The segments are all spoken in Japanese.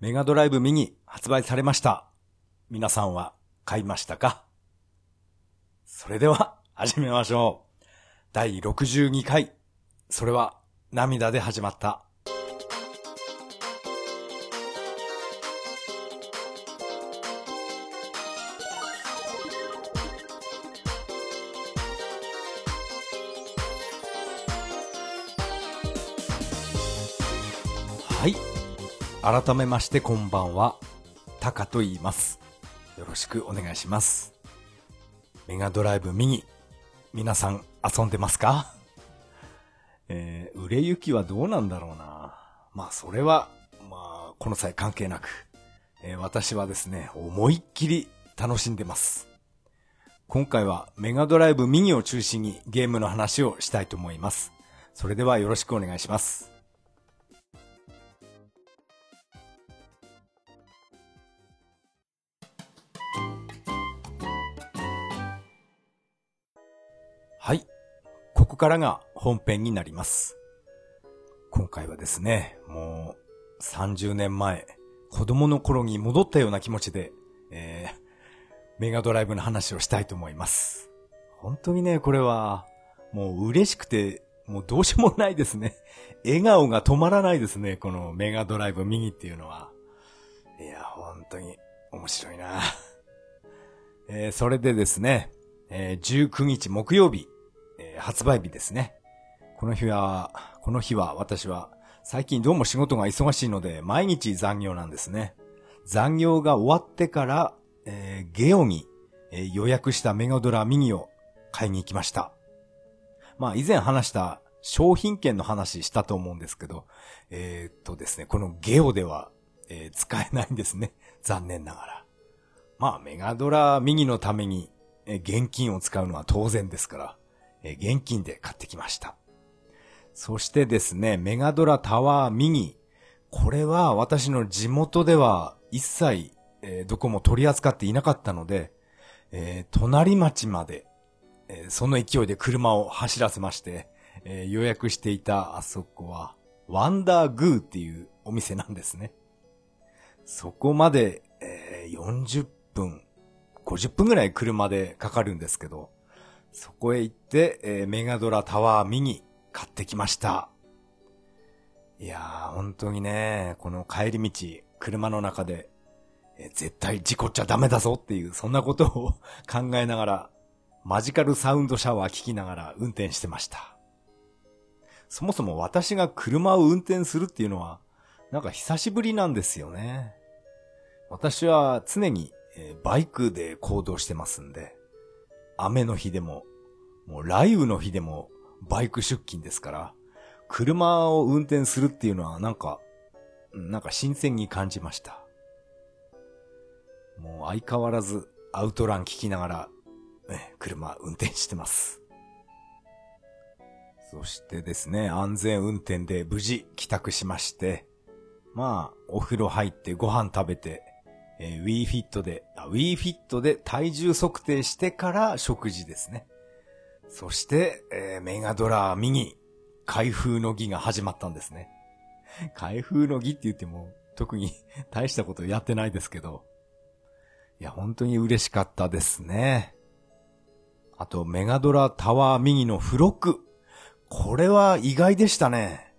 メガドライブミニ発売されました。皆さんは買いましたか？それでは 始めましょう。第62回。それは涙で始まった。改めましてこんばんは。タカと言います。よろしくお願いします。メガドライブミニ。皆さん遊んでますか？えー、売れ行きはどうなんだろうな。まあそれは、まあこの際関係なく、えー私はですね、思いっきり楽しんでます。今回はメガドライブミニを中心にゲームの話をしたいと思います。それではよろしくお願いします。ここからが本編になります。今回はですね、もう30年前、子供の頃に戻ったような気持ちで、えー、メガドライブの話をしたいと思います。本当にね、これは、もう嬉しくて、もうどうしようもないですね。笑顔が止まらないですね、このメガドライブミニっていうのは。いや、本当に面白いな。えーそれでですね、えー19日木曜日、発売日ですね。この日は、この日は私は最近どうも仕事が忙しいので毎日残業なんですね。残業が終わってから、えーゲオに、えー予約したメガドラミニを買いに行きました。まあ以前話した商品券の話したと思うんですけど、えーっとですね、このゲオでは、えー使えないんですね。残念ながら。まあメガドラミニのために、えー現金を使うのは当然ですから、え現金で買ってきました。そしてですね、メガドラタワーミニ。これは私の地元では一切、えどこも取り扱っていなかったので、えー隣町まで、えーその勢いで車を走らせまして、えー予約していたあそこは、ワンダーグーっていうお店なんですね。そこまで、えー40分、50分ぐらい車でかかるんですけど、そこへ行って、えーメガドラタワーミニ買ってきました。いやー、本当にね、この帰り道、車の中で、えー絶対事故っちゃダメだぞっていう、そんなことを 考えながら、マジカルサウンドシャワー聞きながら運転してました。そもそも私が車を運転するっていうのは、なんか久しぶりなんですよね。私は常に、えーバイクで行動してますんで、雨の日でも、もう雷雨の日でもバイク出勤ですから、車を運転するっていうのはなんか、なんか新鮮に感じました。もう相変わらずアウトラン聞きながら、え車運転してます。そしてですね、安全運転で無事帰宅しまして、まあ、お風呂入ってご飯食べて、えー、WeFit で、WeFit で体重測定してから食事ですね。そして、えーメガドラミニ、開封の儀が始まったんですね。開封の儀って言っても、特に 大したことやってないですけど、いや、本当に嬉しかったですね。あと、メガドラタワーミニの付録。これは意外でしたね。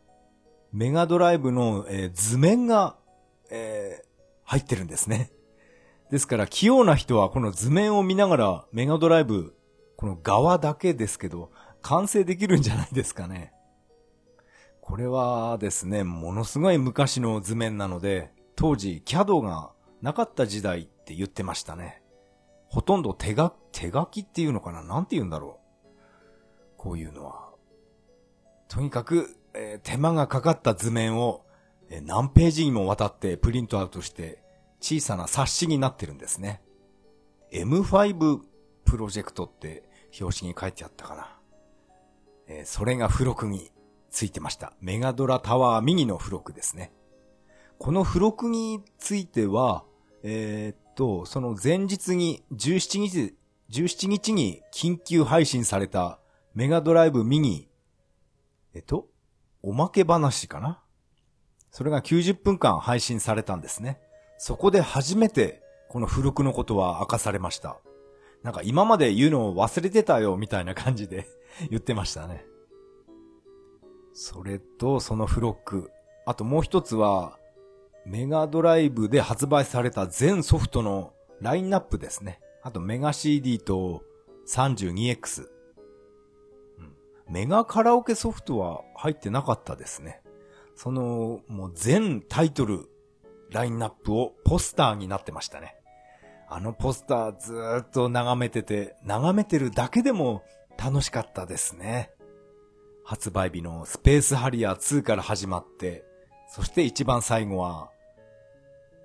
メガドライブの、えー図面が、えー入ってるんですね。ですから、器用な人はこの図面を見ながらメガドライブ、この側だけですけど、完成できるんじゃないですかね。これはですね、ものすごい昔の図面なので、当時 CAD がなかった時代って言ってましたね。ほとんど手が、手書きっていうのかな？なんて言うんだろう。こういうのは。とにかく、えー手間がかかった図面を、えー何ページにもわたってプリントアウトして小さな冊子になってるんですね。M5 プロジェクトって表紙に書いてあったかな。えーそれが付録についてました。メガドラタワーミニの付録ですね。この付録については、えーっと、その前日に17日、17日に緊急配信されたメガドライブミニ、えっと、おまけ話かな？それが90分間配信されたんですね。そこで初めてこの付録のことは明かされました。なんか今まで言うのを忘れてたよみたいな感じで 言ってましたね。それとその付録。あともう一つは、メガドライブで発売された全ソフトのラインナップですね。あとメガ CD と 32X。うん、メガカラオケソフトは入ってなかったですね。その、もう全タイトル、ラインナップをポスターになってましたね。あのポスターずーっと眺めてて、眺めてるだけでも楽しかったですね。発売日のスペースハリアー2から始まって、そして一番最後は、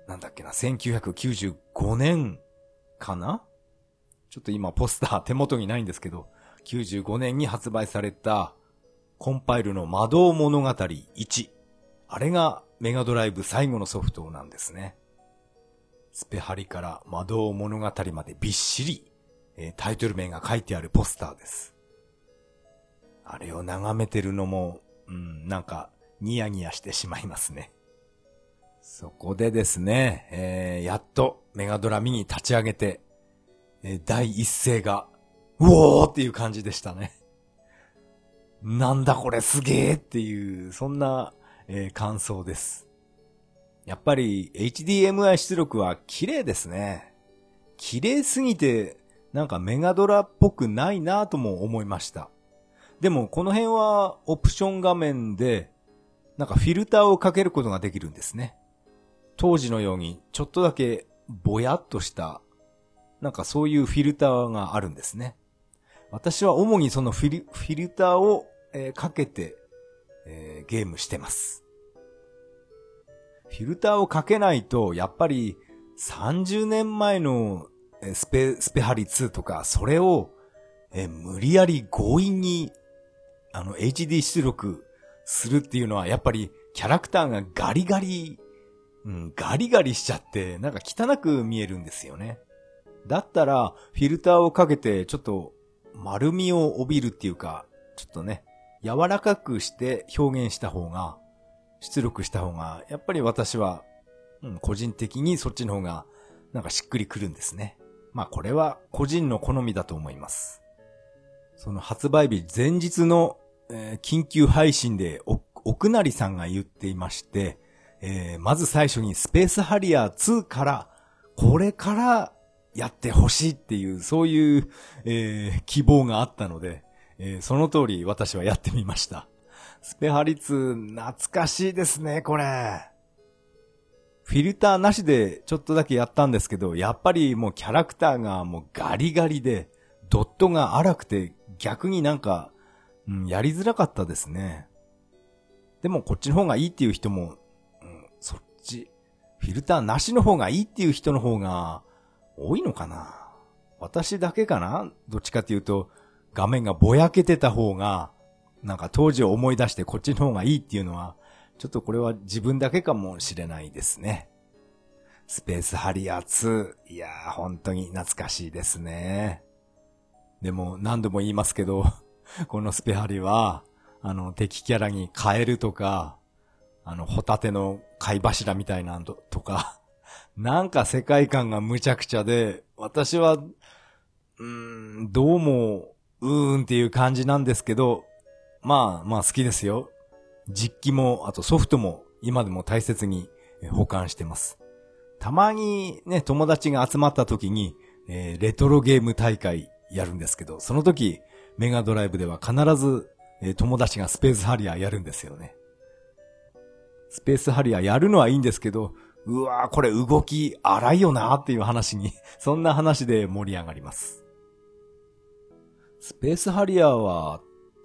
なんだっけな、1995年かな？ちょっと今ポスター手元にないんですけど、95年に発売されたコンパイルの魔導物語1。あれがメガドライブ最後のソフトなんですね。スペハリから魔導物語までびっしり、えー、タイトル名が書いてあるポスターです。あれを眺めてるのも、うん、なんか、ニヤニヤしてしまいますね。そこでですね、えー、やっとメガドラミに立ち上げて、えー、第一声が、うおーっていう感じでしたね。なんだこれすげーっていう、そんな、えー、感想です。やっぱり HDMI 出力は綺麗ですね。綺麗すぎて、なんかメガドラっぽくないなとも思いました。でもこの辺はオプション画面で、なんかフィルターをかけることができるんですね。当時のようにちょっとだけぼやっとした、なんかそういうフィルターがあるんですね。私は主にそのフィルフィルターを、えー、かけて、えー、ゲームしてます。フィルターをかけないと、やっぱり30年前のスペ、スペハリ2とか、それを、え無理やり強引にあの、HD 出力するっていうのは、やっぱりキャラクターがガリガリ、うん、ガリガリしちゃって、なんか汚く見えるんですよね。だったら、フィルターをかけて、ちょっと、丸みを帯びるっていうか、ちょっとね、柔らかくして表現した方が、出力した方が、やっぱり私は、うん、個人的にそっちの方が、なんかしっくりくるんですね。まあこれは個人の好みだと思います。その発売日前日のえー、緊急配信で奥成さんが言っていまして、えー、まず最初にスペースハリアー2から、これからやってほしいっていう、そういう、えー、希望があったので、えー、その通り私はやってみました。スペハリ2、懐かしいですね、これ。フィルターなしでちょっとだけやったんですけど、やっぱりもうキャラクターがもうガリガリで、ドットが荒くて逆になんかうん、やりづらかったですね。でもこっちの方がいいっていう人も、うん、そっち、フィルターなしの方がいいっていう人の方が多いのかな私だけかな？どっちかっていうと、画面がぼやけてた方が、なんか当時を思い出してこっちの方がいいっていうのは、ちょっとこれは自分だけかもしれないですね。スペースハリアー2。いやー、本当に懐かしいですね。でも何度も言いますけど、このスペハリは、あの、敵キャラにカエルとか、あの、ホタテの貝柱みたいなのとか、なんか世界観が無茶苦茶で、私は、うーん、どうも、うーんっていう感じなんですけど、まあまあ好きですよ。実機も、あとソフトも今でも大切に保管してます。たまにね、友達が集まった時に、えー、レトロゲーム大会やるんですけど、その時、メガドライブでは必ず、えー、友達がスペースハリアーやるんですよね。スペースハリアーやるのはいいんですけど、うわーこれ動き荒いよなーっていう話にそんな話で盛り上がります。スペースハリアーは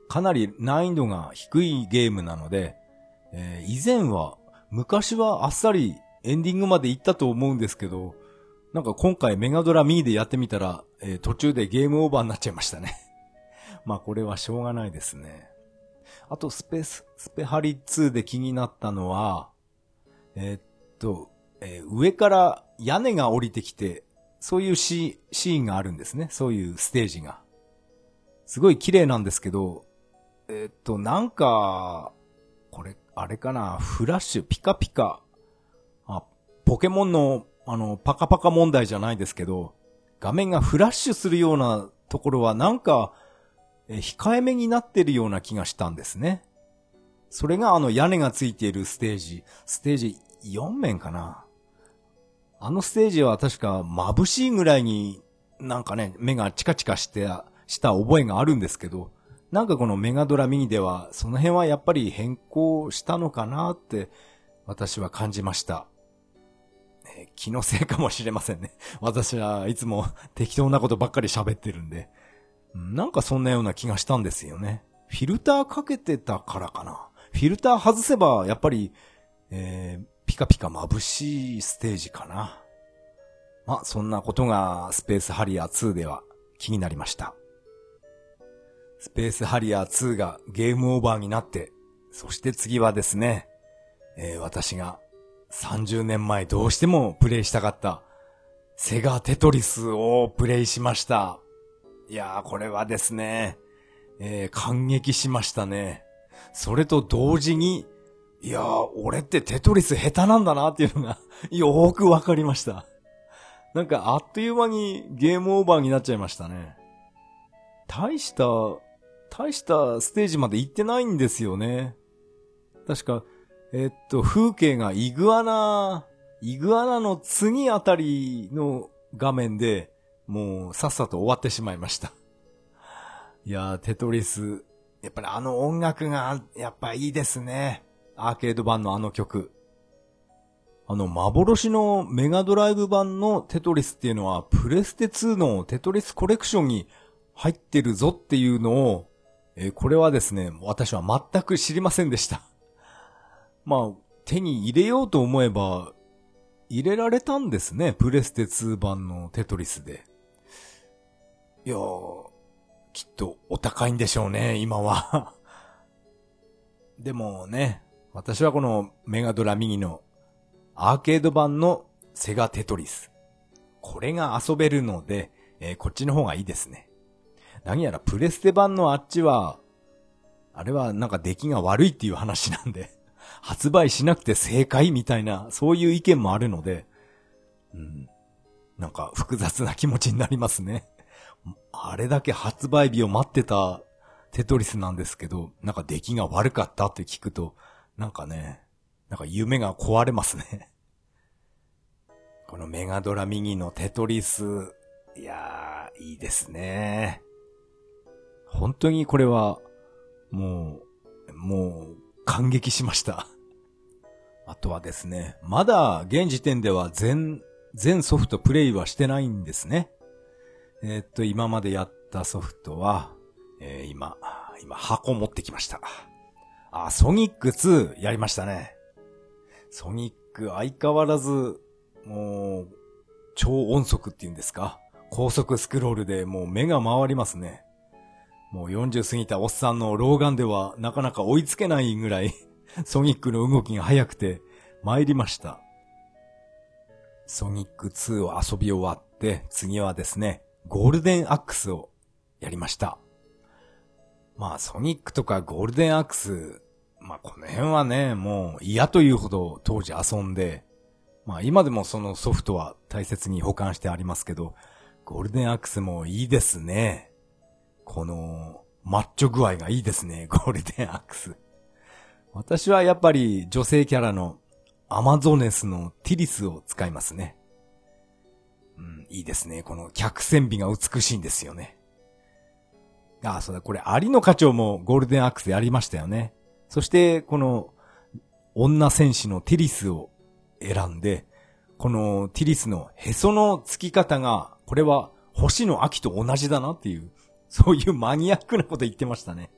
かなり難易度が低いゲームなので、えー、以前は、昔はあっさりエンディングまで行ったと思うんですけど、なんか今回メガドラミーでやってみたら、えー、途中でゲームオーバーになっちゃいましたね まあこれはしょうがないですね。あとスペース、スペハリ2で気になったのは、えー、っと、えー、上から屋根が降りてきて、そういうシーンがあるんですね。そういうステージが。すごい綺麗なんですけど、え、っと、なんか、これ、あれかな、フラッシュ、ピカピカ。あ、ポケモンの、あの、パカパカ問題じゃないですけど、画面がフラッシュするようなところはなんか、え控えめになってるような気がしたんですね。それがあの屋根がついているステージ、ステージ4面かな。あのステージは確か眩しいぐらいになんかね、目がチカチカして、した覚えがあるんですけど、なんかこのメガドラミニでは、その辺はやっぱり変更したのかなって、私は感じました。え気のせいかもしれませんね。私はいつも適当なことばっかり喋ってるんで。なんかそんなような気がしたんですよね。フィルターかけてたからかな。フィルター外せば、やっぱり、えー、ピカピカ眩しいステージかな。まあ、そんなことがスペースハリア2では気になりました。スペースハリアー2がゲームオーバーになって、そして次はですね、えー、私が30年前どうしてもプレイしたかったセガテトリスをプレイしました。いやー、これはですね、えー、感激しましたね。それと同時に、いやー、俺ってテトリス下手なんだなっていうのが よーくわかりました。なんかあっという間にゲームオーバーになっちゃいましたね。大した、大したステージまで行ってないんですよね。確か、えっと、風景がイグアナ、イグアナの次あたりの画面で、もうさっさと終わってしまいました。いやー、テトリス、やっぱりあの音楽が、やっぱいいですね。アーケード版のあの曲。あの、幻のメガドライブ版のテトリスっていうのは、プレステ2のテトリスコレクションに入ってるぞっていうのを、えー、これはですね、私は全く知りませんでした。まあ、手に入れようと思えば、入れられたんですね、プレステ2版のテトリスで。いやー、きっとお高いんでしょうね、今は。でもね、私はこのメガドラミニのアーケード版のセガテトリス。これが遊べるので、えー、こっちの方がいいですね。何やらプレステ版のあっちは、あれはなんか出来が悪いっていう話なんで、発売しなくて正解みたいな、そういう意見もあるので、うん、なんか複雑な気持ちになりますね。あれだけ発売日を待ってたテトリスなんですけど、なんか出来が悪かったって聞くと、なんかね、なんか夢が壊れますね。このメガドラミニのテトリス、いやー、いいですね。本当にこれは、もう、もう、感激しました。あとはですね、まだ現時点では全、全ソフトプレイはしてないんですね。えー、っと、今までやったソフトは、えー、今、今箱持ってきました。あ、ソニック2やりましたね。ソニック相変わらず、もう、超音速っていうんですか？高速スクロールでもう目が回りますね。もう40過ぎたおっさんの老眼ではなかなか追いつけないぐらい ソニックの動きが速くて参りました。ソニック2を遊び終わって、次はですね、ゴールデンアックスをやりました。まあ、ソニックとかゴールデンアックス、まあこの辺はね、もう嫌というほど当時遊んで、まあ今でもそのソフトは大切に保管してありますけど、ゴールデンアックスもいいですね。この、マッチョ具合がいいですね、ゴールデンアックス。私はやっぱり女性キャラのアマゾネスのティリスを使いますね。うん、いいですね。この客船美が美しいんですよね。ああ、そうだ、これ、有野課長もゴールデンアックスやりましたよね。そして、この、女戦士のティリスを選んで、このティリスのへその付き方が、これは星の秋と同じだなっていう、そういうマニアックなこと言ってましたね。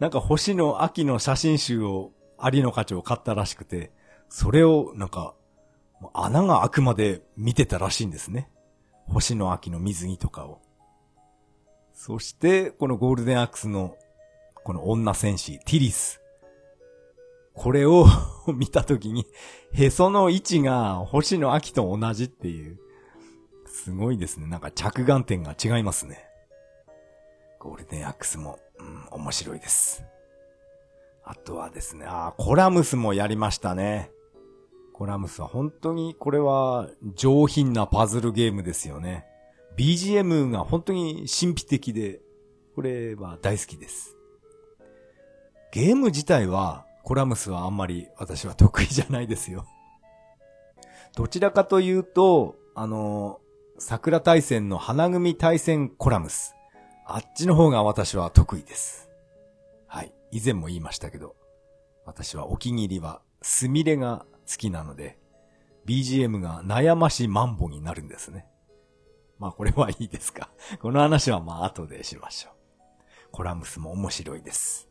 なんか星の秋の写真集を有野課長買ったらしくて、それをなんか、穴が開くまで見てたらしいんですね。星の秋の水着とかを。そして、このゴールデンアックスの、この女戦士、ティリス。これを 見たときに、へその位置が星野秋と同じっていう。すごいですね。なんか着眼点が違いますね。ゴールデンアックスも、うん、面白いです。あとはですね、あコラムスもやりましたね。コラムスは本当にこれは上品なパズルゲームですよね。BGM が本当に神秘的で、これは大好きです。ゲーム自体は、コラムスはあんまり私は得意じゃないですよ。どちらかというと、あの、桜大戦の花組大戦コラムス。あっちの方が私は得意です。はい。以前も言いましたけど、私はお気に入りはスミレが好きなので、BGM が悩ましマンボになるんですね。まあこれはいいですか。この話はまあ後でしましょう。コラムスも面白いです。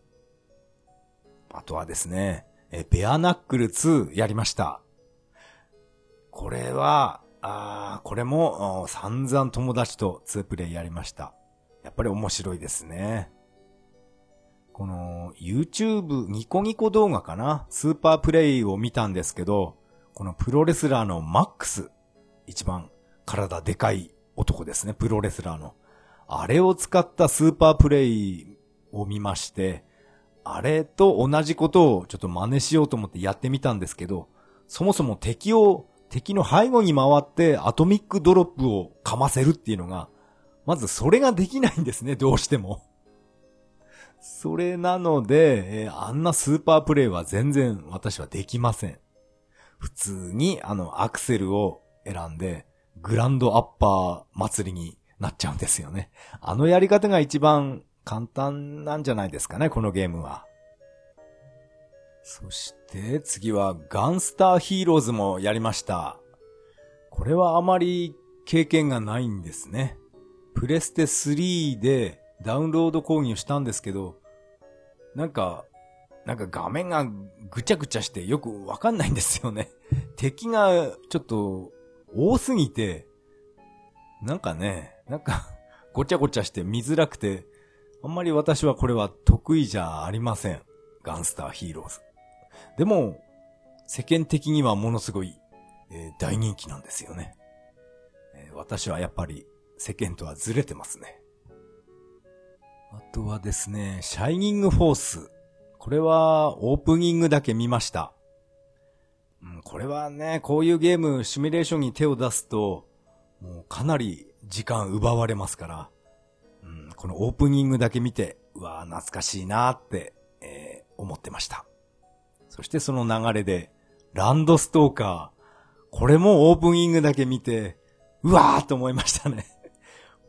あとはですね、え、ベアナックル2やりました。これは、ああこれも散々友達と2プレイやりました。やっぱり面白いですね。この YouTube ニコニコ動画かな？スーパープレイを見たんですけど、このプロレスラーのマックス、一番体でかい男ですね、プロレスラーの。あれを使ったスーパープレイを見まして、あれと同じことをちょっと真似しようと思ってやってみたんですけど、そもそも敵を、敵の背後に回ってアトミックドロップをかませるっていうのが、まずそれができないんですね、どうしても。それなので、えー、あんなスーパープレイは全然私はできません。普通にあのアクセルを選んで、グランドアッパー祭りになっちゃうんですよね。あのやり方が一番簡単なんじゃないですかね、このゲームは。そして次はガンスターヒーローズもやりました。これはあまり経験がないんですね。プレステ3でダウンロード購入したんですけど、なんか、なんか画面がぐちゃぐちゃしてよくわかんないんですよね。敵がちょっと多すぎて、なんかね、なんかごちゃごちゃして見づらくて、あんまり私はこれは得意じゃありません。ガンスターヒーローズ。でも、世間的にはものすごい、えー、大人気なんですよね、えー、私はやっぱり世間とはずれてますね。あとはですね、シャイニングフォース。これはオープニングだけ見ました。うん、これはね、こういうゲーム、シミュレーションに手を出すと、もうかなり時間奪われますから、うん、このオープニングだけ見て、うわぁ懐かしいなって、えー、思ってました。そしてその流れで、ランドストーカー。これもオープニングだけ見て、うわーと思いましたね。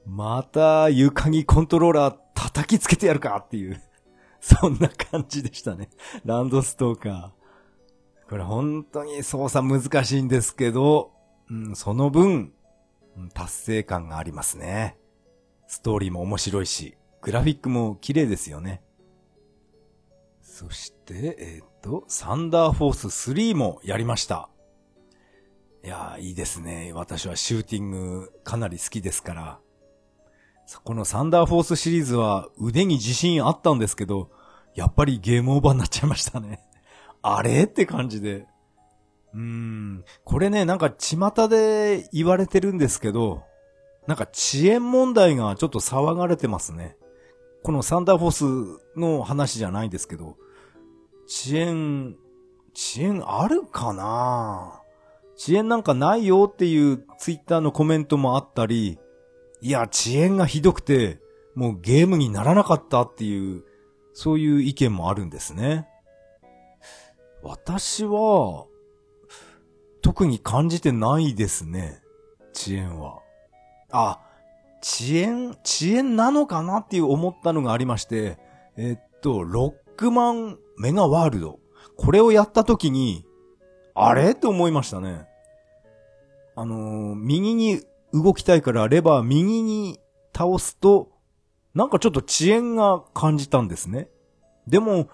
また床にコントローラー叩きつけてやるかっていう、そんな感じでしたね。ランドストーカー。これ本当に操作難しいんですけど、うん、その分、達成感がありますね。ストーリーも面白いし、グラフィックも綺麗ですよね。そして、えっ、と、サンダーフォース3もやりました。いやいいですね。私はシューティングかなり好きですから。このサンダーフォースシリーズは腕に自信あったんですけど、やっぱりゲームオーバーになっちゃいましたね。あれ？って感じで。うーん。これね、なんか巷で言われてるんですけど、なんか遅延問題がちょっと騒がれてますね。このサンダーフォースの話じゃないんですけど、遅延、遅延あるかな？遅延なんかないよっていうツイッターのコメントもあったり、いや、遅延がひどくて、もうゲームにならなかったっていう、そういう意見もあるんですね。私は、特に感じてないですね。遅延は。あ、遅延、遅延なのかなっていう思ったのがありまして、えっと、ロックマンメガワールド。これをやった時に、あれ？って思いましたね。あのー、右に動きたいからレバー右に倒すと、なんかちょっと遅延が感じたんですね。でも、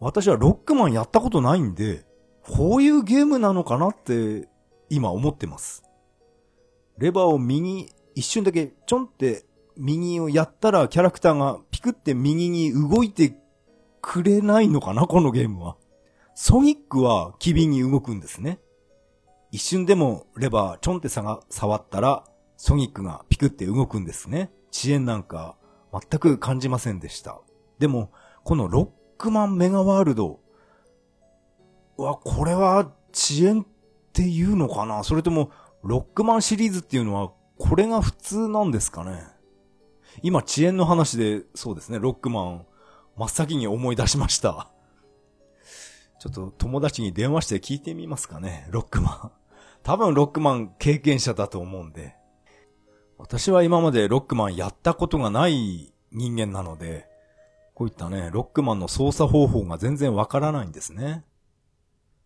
私はロックマンやったことないんで、こういうゲームなのかなって今思ってます。レバーを右、一瞬だけちょんって右をやったらキャラクターがピクって右に動いてくれないのかなこのゲームは。ソニックは機敏に動くんですね。一瞬でもレバーちょんってさが触ったら、ソニックがピクって動くんですね。遅延なんか全く感じませんでした。でも、このロックマンメガワールド。うわ、これは遅延っていうのかな？それとも、ロックマンシリーズっていうのは、これが普通なんですかね？今、遅延の話で、そうですね、ロックマン、真っ先に思い出しました。ちょっと友達に電話して聞いてみますかね、ロックマン。多分ロックマン経験者だと思うんで。私は今までロックマンやったことがない人間なので、こういったね、ロックマンの操作方法が全然わからないんですね。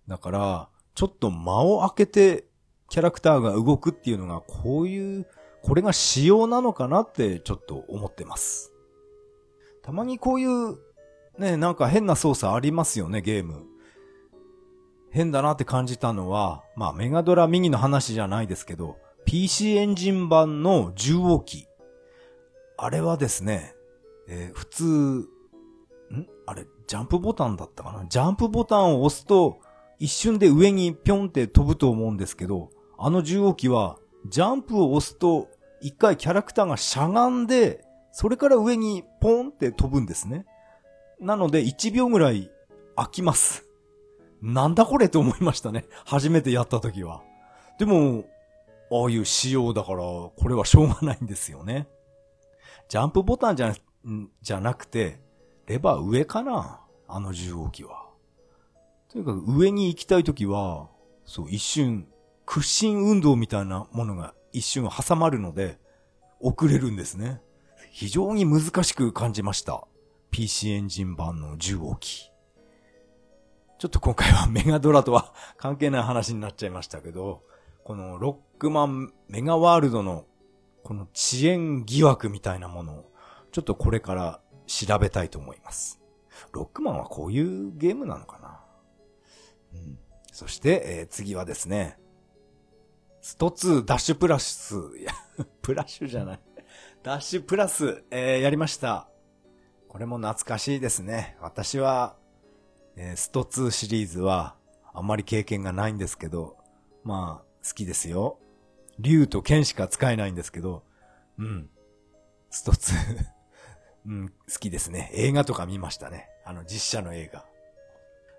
だから、ちょっと間を空けてキャラクターが動くっていうのがこういう、これが仕様なのかなってちょっと思ってます。たまにこういう、ね、なんか変な操作ありますよね、ゲーム。変だなって感じたのは、まあメガドラミニの話じゃないですけど、PC エンジン版の重王機。あれはですね、えー、普通、ん？あれ、ジャンプボタンだったかな？ジャンプボタンを押すと、一瞬で上にぴょんって飛ぶと思うんですけど、あの重王機は、ジャンプを押すと、一回キャラクターがしゃがんで、それから上にポンって飛ぶんですね。なので、1秒ぐらい飽きます。なんだこれと思いましたね。初めてやった時は。でも、ああいう仕様だから、これはしょうがないんですよね。ジャンプボタンじゃ、じゃなくて、レバー上かな？あの重王機は。とにかく上に行きたいときは、そう、一瞬、屈伸運動みたいなものが一瞬挟まるので、遅れるんですね。非常に難しく感じました。PC エンジン版の重王機。ちょっと今回はメガドラとは関係ない話になっちゃいましたけど、このロックマンメガワールドのこの遅延疑惑みたいなものをちょっとこれから調べたいと思います。ロックマンはこういうゲームなのかな？うん。そして、えー、次はですね、スト2ダッシュプラス、いや、プラッシュじゃない。ダッシュプラス、えー、やりました。これも懐かしいですね。私は、えー、スト2シリーズはあんまり経験がないんですけど、まあ、好きですよ。竜と剣しか使えないんですけど、うん。スト2 うん、好きですね。映画とか見ましたね。あの、実写の映画。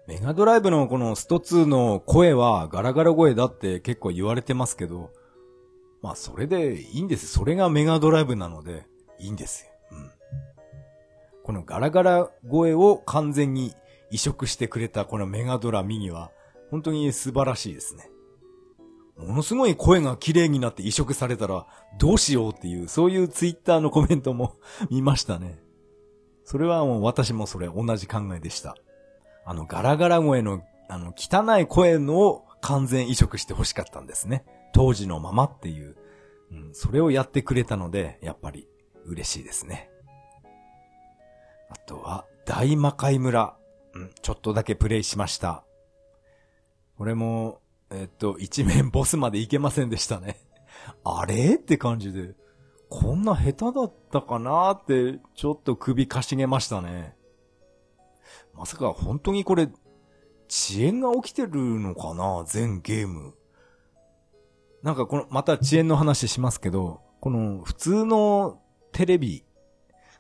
メガドライブのこのスト2の声はガラガラ声だって結構言われてますけど、まあそれでいいんです。それがメガドライブなのでいいんですよ。うん。このガラガラ声を完全に移植してくれたこのメガドラミニは本当に素晴らしいですね。ものすごい声が綺麗になって移植されたらどうしようっていう、そういうツイッターのコメントも 見ましたね。それはもう私もそれ同じ考えでした。あのガラガラ声の、あの汚い声のを完全移植して欲しかったんですね。当時のままっていう。うん、それをやってくれたので、やっぱり嬉しいですね。あとは、大魔界村。うん、ちょっとだけプレイしました。これも、えっと、一面ボスまで行けませんでしたね。あれ？って感じで、こんな下手だったかなって、ちょっと首かしげましたね。まさか本当にこれ、遅延が起きてるのかな？全ゲーム。なんかこの、また遅延の話しますけど、この普通のテレビ、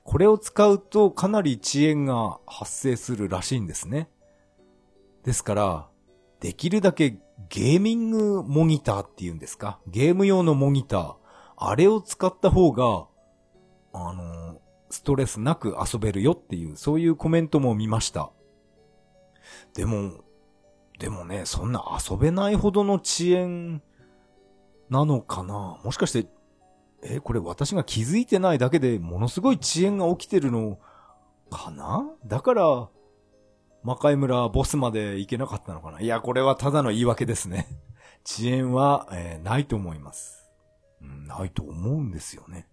これを使うとかなり遅延が発生するらしいんですね。ですから、できるだけゲーミングモニターっていうんですか？ゲーム用のモニター。あれを使った方が、あの、ストレスなく遊べるよっていう、そういうコメントも見ました。でも、でもね、そんな遊べないほどの遅延なのかな？もしかして、え、これ私が気づいてないだけでものすごい遅延が起きてるのかな？だから、魔界村ボスまで行けなかったのかな？いや、これはただの言い訳ですね。遅延は、えー、ないと思います、うん。ないと思うんですよね。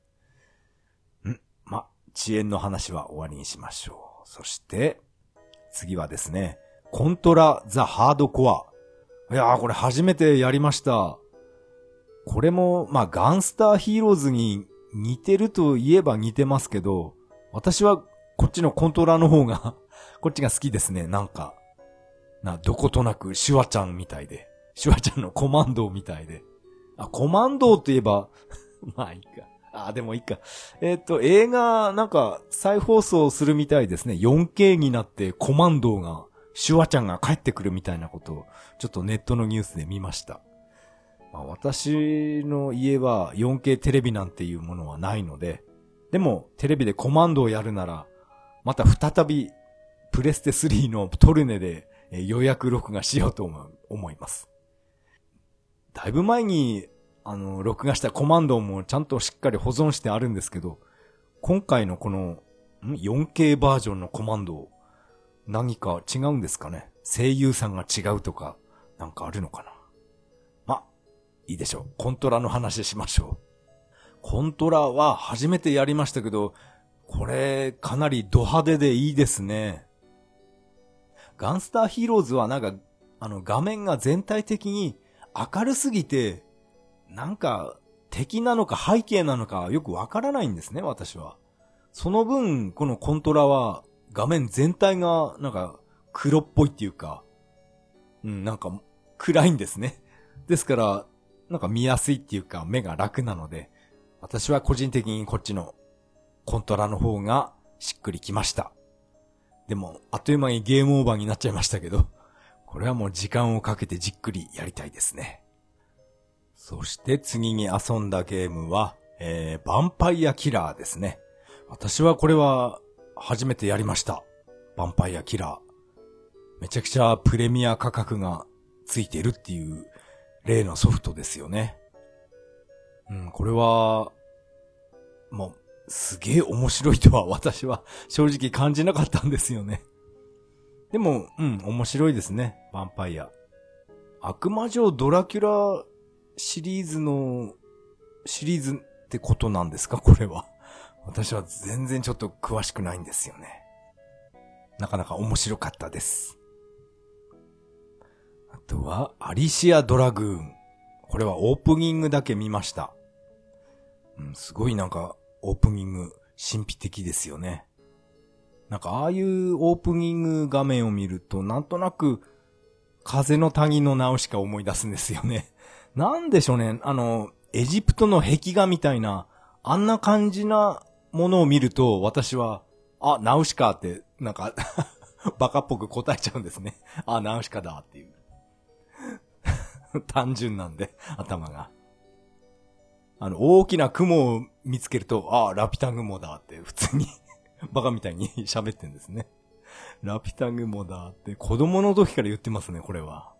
んま、遅延の話は終わりにしましょう。そして、次はですね、コントラ・ザ・ハードコア。いやー、これ初めてやりました。これも、まあ、ガンスターヒーローズに似てると言えば似てますけど、私はこっちのコントラーの方が こっちが好きですね、なんか。な、どことなくシュワちゃんみたいで。シュワちゃんのコマンドみたいで。あ、コマンドといえば まあいいか。あ、でもいいか。えっ、と、映画、なんか、再放送するみたいですね。4K になってコマンドが、シュワちゃんが帰ってくるみたいなことを、ちょっとネットのニュースで見ました。まあ、私の家は 4K テレビなんていうものはないので、でも、テレビでコマンドをやるなら、また再び、プレステ3のトルネで予約録画しようと思います。だいぶ前にあの、録画したコマンドもちゃんとしっかり保存してあるんですけど、今回のこの、4K バージョンのコマンド、何か違うんですかね？声優さんが違うとか、なんかあるのかな、いいでしょう。コントラの話しましょう。コントラは初めてやりましたけど、これ、かなりド派手でいいですね。ガンスターヒーローズはなんか、あの画面が全体的に明るすぎて、なんか、敵なのか背景なのかよくわからないんですね、私は。その分、このコントラは画面全体がなんか黒っぽいっていうか、うん、なんか暗いんですね。ですから、なんか見やすいっていうか目が楽なので、私は個人的にこっちのコントラの方がしっくりきました。でも、あっという間にゲームオーバーになっちゃいましたけど、これはもう時間をかけてじっくりやりたいですね。そして次に遊んだゲームは、えー、ヴァンパイアキラーですね。私はこれは初めてやりました。ヴァンパイアキラー。めちゃくちゃプレミア価格がついてるっていう例のソフトですよね。うん、これは、もう、すげえ面白いとは私は正直感じなかったんですよね。でも、うん、面白いですね。ヴァンパイア。悪魔城ドラキュラシリーズの、シリーズってことなんですか？これは。私は全然ちょっと詳しくないんですよね。なかなか面白かったです。とは、アリシア・ドラグーン。これはオープニングだけ見ました。うん、すごいなんか、オープニング、神秘的ですよね。なんか、ああいうオープニング画面を見ると、なんとなく、風の谷の直しか思い出すんですよね。なんでしょうね、あの、エジプトの壁画みたいな、あんな感じなものを見ると、私は、あ、ナウシカって、なんか バカっぽく答えちゃうんですね。あ、ナウシカだっていう。単純なんで、頭が。あの、大きな雲を見つけると、ああ、ラピュタ雲だって普通に バカみたいに喋ってんですね。ラピュタ雲だって子供の時から言ってますね、これは。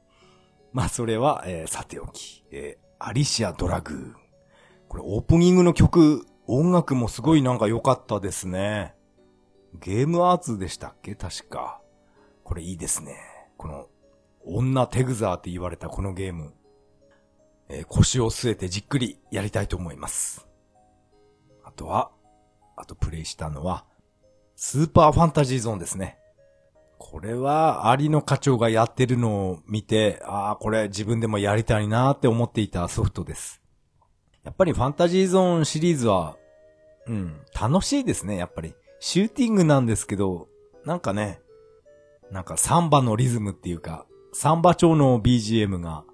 まあ、それは、えー、さておき、えー、アリシア・ドラグー。これ、オープニングの曲、音楽もすごいなんか良かったですね。ゲームアーツでしたっけ？確か。これいいですね。この、女テグザーって言われたこのゲーム。えー、腰を据えてじっくりやりたいと思います。あとは、あとプレイしたのは、スーパーファンタジーゾーンですね。これは、有野課長がやってるのを見て、ああ、これ自分でもやりたいなーって思っていたソフトです。やっぱりファンタジーゾーンシリーズは、うん、楽しいですね、やっぱり。シューティングなんですけど、なんかね、なんかサンバのリズムっていうか、サンバ調の BGM が、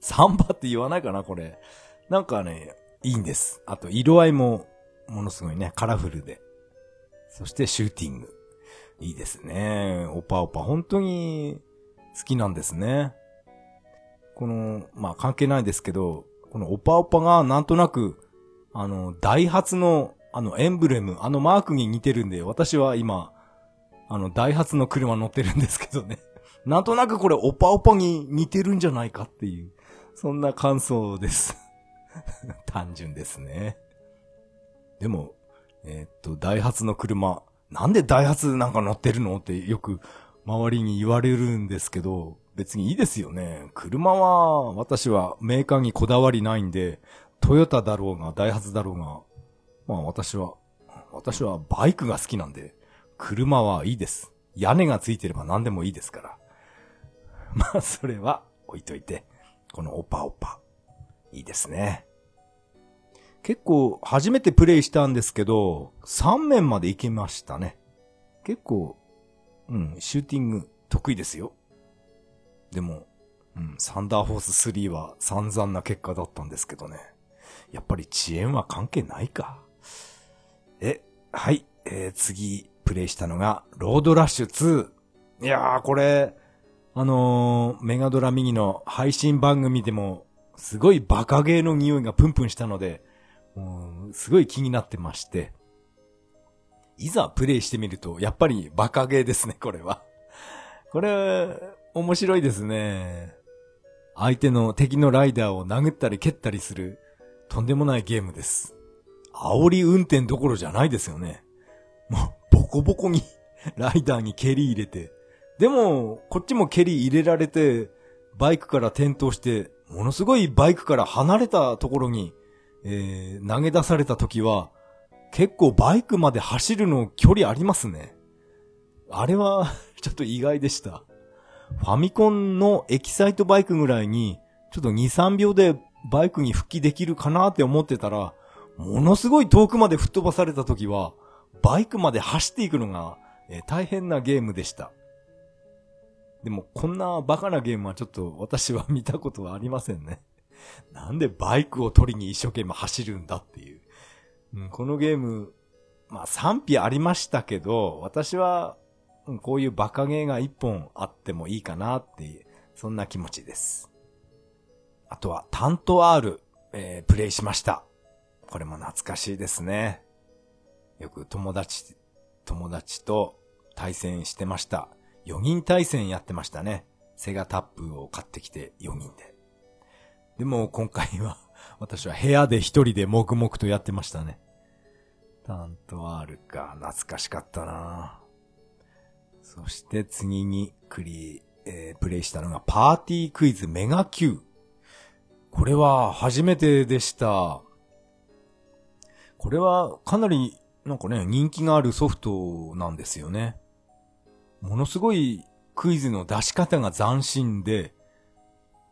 サンバって言わないかな、これ。なんかね、いいんです。あと、色合いも、ものすごいね、カラフルで。そして、シューティング。いいですね。オパオパ、本当に好きなんですね。この、まあ関係ないですけど、このオパオパがなんとなく、あの、ダイハツの、あのエンブレム、あのマークに似てるんで、私は今、あの、ダイハツの車乗ってるんですけどね。なんとなくこれオパオパに似てるんじゃないかっていう、そんな感想です。単純ですね。でも、えー、っと、ダイハツの車、なんでダイハツなんか乗ってるのってよく周りに言われるんですけど、別にいいですよね。車は、私はメーカーにこだわりないんで、トヨタだろうが、ダイハツだろうが、まあ私は、私はバイクが好きなんで、車はいいです。屋根がついてれば何でもいいですから。まあそれは置いといて、このオパオパ、いいですね。結構初めてプレイしたんですけど、3面まで行けましたね。結構、うん、シューティング得意ですよ。でも、うん、サンダーフォース3は散々な結果だったんですけどね。やっぱり遅延は関係ないか。え、はい、えー、次、プレイしたのが、ロードラッシュ2。いやー、これ、あのー、メガドラミニの配信番組でも、すごいバカゲーの匂いがプンプンしたので、もう、すごい気になってまして。いざプレイしてみると、やっぱりバカゲーですね、これは。これ、面白いですね。相手の敵のライダーを殴ったり蹴ったりする、とんでもないゲームです。煽り運転どころじゃないですよね。もう、ボコボコにライダーに蹴り入れて。でも、こっちも蹴り入れられて、バイクから転倒して、ものすごいバイクから離れたところに、えー、投げ出された時は、結構バイクまで走るの距離ありますね。あれは ちょっと意外でした。ファミコンのエキサイトバイクぐらいに、ちょっと2、3秒でバイクに復帰できるかなって思ってたら、ものすごい遠くまで吹っ飛ばされた時は、バイクまで走っていくのが、えー、大変なゲームでした。でも、こんなバカなゲームはちょっと私は見たことはありませんね。なんでバイクを取りに一生懸命走るんだっていう。うん、このゲーム、まあ賛否ありましたけど、私は、うん、こういうバカゲーが一本あってもいいかなっていう、そんな気持ちです。あとは、タント R、えー、プレイしました。これも懐かしいですね。よく友達、友達と対戦してました。4人対戦やってましたね。セガタップを買ってきて4人で。でも今回は 私は部屋で一人で黙々とやってましたね。タント R か、懐かしかったなそして次にクリ、えー、プレイしたのがパーティークイズメガ Q。これは初めてでした。これはかなりなんかね、人気があるソフトなんですよね。ものすごいクイズの出し方が斬新で、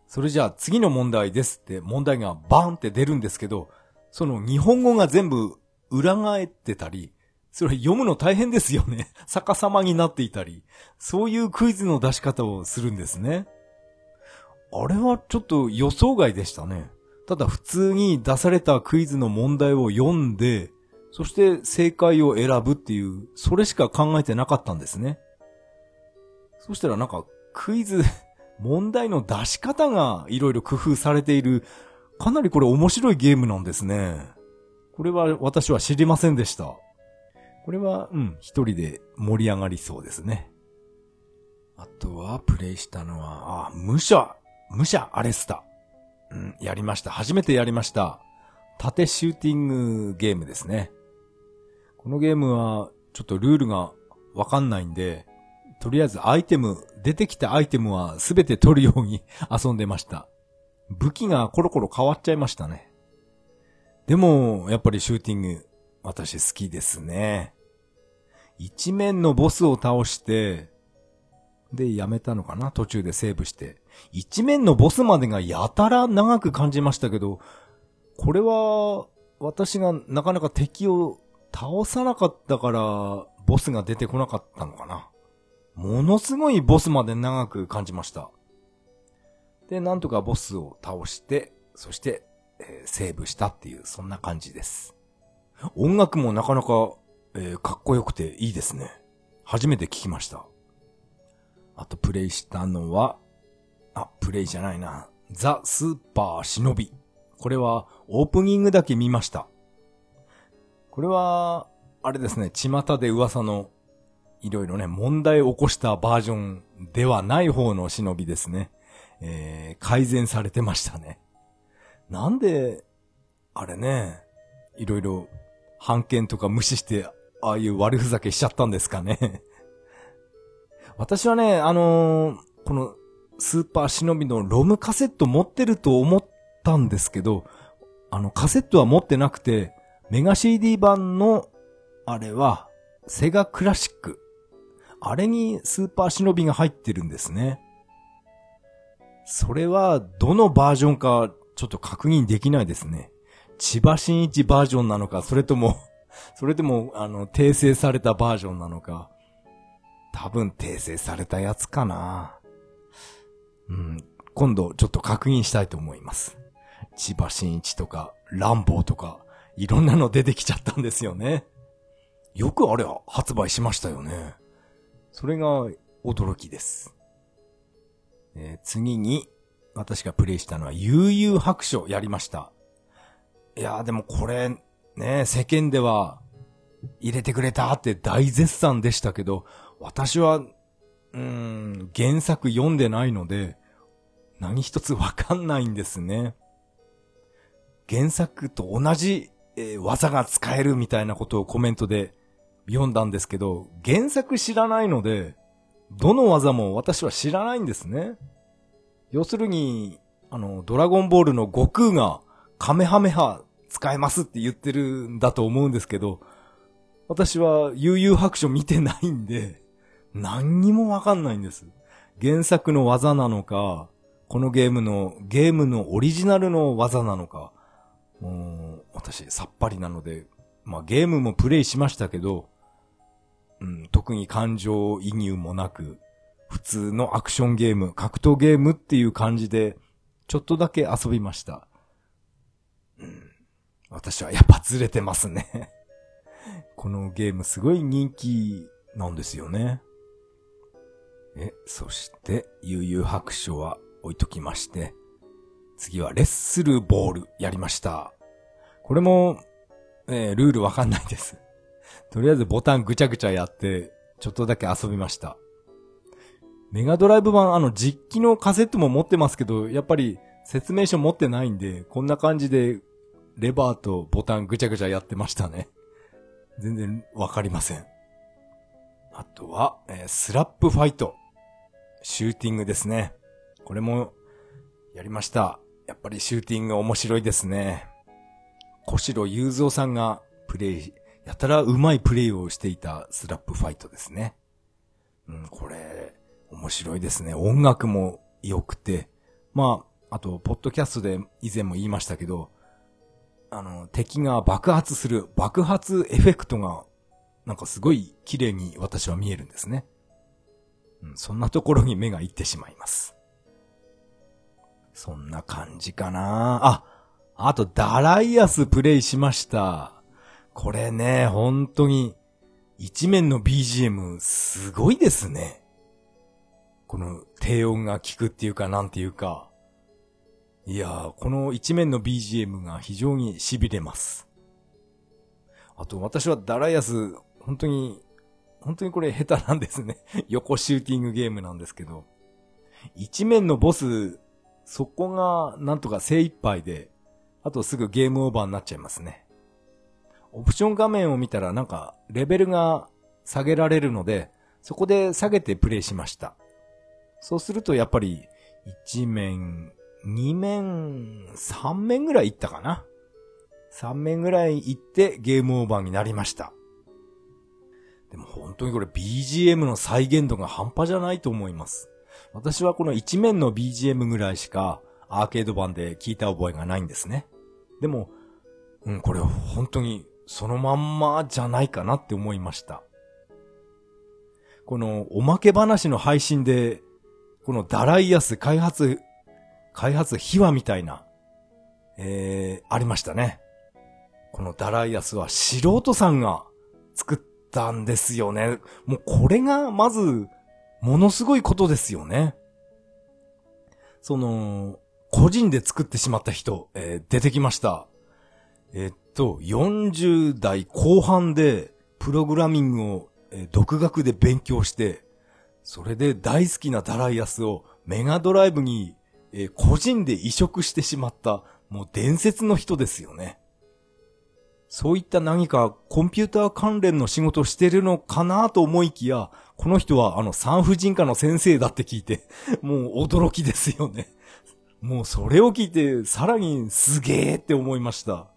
それじゃあ次の問題ですって問題がバーンって出るんですけど、その日本語が全部裏返ってたり、それ読むの大変ですよね。逆さまになっていたり、そういうクイズの出し方をするんですね。あれはちょっと予想外でしたね。ただ普通に出されたクイズの問題を読んで、そして正解を選ぶっていう、それしか考えてなかったんですね。そしたらなんかクイズ、問題の出し方がいろいろ工夫されている、かなりこれ面白いゲームなんですね。これは私は知りませんでした。これは、うん、一人で盛り上がりそうですね。あとは、プレイしたのは、あ、武者、武者アレスタ。うん、やりました。初めてやりました。縦シューティングゲームですね。このゲームは、ちょっとルールがわかんないんで、とりあえずアイテム、出てきたアイテムはすべて取るように遊んでました。武器がコロコロ変わっちゃいましたね。でも、やっぱりシューティング、私好きですね。一面のボスを倒して、で、やめたのかな？途中でセーブして。一面のボスまでがやたら長く感じましたけど、これは、私がなかなか敵を倒さなかったから、ボスが出てこなかったのかな？ものすごいボスまで長く感じました。で、なんとかボスを倒して、そして、えー、セーブしたっていう、そんな感じです。音楽もなかなか、えー、かっこよくていいですね。初めて聞きました。あとプレイしたのは、あ、プレイじゃないな。ザ・スーパー忍び。これはオープニングだけ見ました。これは、あれですね、巷で噂の、いろいろね、問題を起こしたバージョンではない方の忍びですね。えー、改善されてましたね。なんで、あれね、いろいろ、判件とか無視して、ああいう悪ふざけしちゃったんですかね。私はね、あのー、この、スーパー忍びのロムカセット持ってると思ったんですけど、あの、カセットは持ってなくて、メガ CD 版の、あれは、セガクラシック。あれにスーパー忍びが入ってるんですね。それは、どのバージョンか、ちょっと確認できないですね。千葉真一バージョンなのか、それとも それでも、あの、訂正されたバージョンなのか。多分訂正されたやつかな。うん。今度ちょっと確認したいと思います。千葉真一とか、ランボーとか、いろんなの出てきちゃったんですよね。よくあれは発売しましたよね。それが驚きです。えー、次に、私がプレイしたのは、悠々白書やりました。いやーでもこれ、ね、世間では、入れてくれたって大絶賛でしたけど、私は、うん、原作読んでないので、何一つわかんないんですね。原作と同じ、えー、技が使えるみたいなことをコメントで読んだんですけど、原作知らないので、どの技も私は知らないんですね。要するに、あの、ドラゴンボールの悟空がカメハメハ使えますって言ってるんだと思うんですけど、私は悠々白書見てないんで、何にもわかんないんです。原作の技なのか、このゲームの、ゲームのオリジナルの技なのか、もう、私、さっぱりなので、まあゲームもプレイしましたけど、うん、特に感情移入もなく、普通のアクションゲーム、格闘ゲームっていう感じで、ちょっとだけ遊びました。うん、私はやっぱずれてますね このゲームすごい人気なんですよね。え、そして、悠々白書は置いときまして、次はレッスルボールやりました。これも、えー、ルールわかんないです。とりあえずボタンぐちゃぐちゃやって、ちょっとだけ遊びました。メガドライブ版、あの実機のカセットも持ってますけど、やっぱり説明書持ってないんで、こんな感じでレバーとボタンぐちゃぐちゃやってましたね。全然わかりません。あとは、えー、スラップファイト。シューティングですね。これも、やりました。やっぱりシューティング面白いですね。小城雄三さんがプレイ、やたら上手いプレイをしていたスラップファイトですね。うん、これ、面白いですね。音楽も良くて。まあ、あと、ポッドキャストで以前も言いましたけど、あの、敵が爆発する爆発エフェクトが、なんかすごい綺麗に私は見えるんですね。うん、そんなところに目がいってしまいます。そんな感じかなあ、あと、ダライアスプレイしました。これね、本当に、一面の BGM、すごいですね。この低音が効くっていうか、なんていうか。いやー、この一面の BGM が非常に痺れます。あと、私はダライアス、本当に、本当にこれ下手なんですね。横シューティングゲームなんですけど。一面のボス、そこがなんとか精一杯で、あとすぐゲームオーバーになっちゃいますね。オプション画面を見たらなんかレベルが下げられるので、そこで下げてプレイしました。そうするとやっぱり一面2面、3面ぐらい行ったかな。3面ぐらい行ってゲームオーバーになりました。でも本当にこれ BGM の再現度が半端じゃないと思います。私はこの1面の BGM ぐらいしかアーケード版で聞いた覚えがないんですね。でも、うん、これ本当にそのまんまじゃないかなって思いました。このおまけ話の配信で、このダライアス開発開発秘話みたいな、えー、ありましたね。このダライアスは素人さんが作ったんですよね。もうこれがまず、ものすごいことですよね。その、個人で作ってしまった人、えー、出てきました。えっと、40代後半でプログラミングを、え、独学で勉強して、それで大好きなダライアスをメガドライブにえ、個人で移植してしまった、もう伝説の人ですよね。そういった何かコンピューター関連の仕事をしてるのかなと思いきや、この人はあの産婦人科の先生だって聞いて、もう驚きですよね。もうそれを聞いて、さらにすげーって思いました。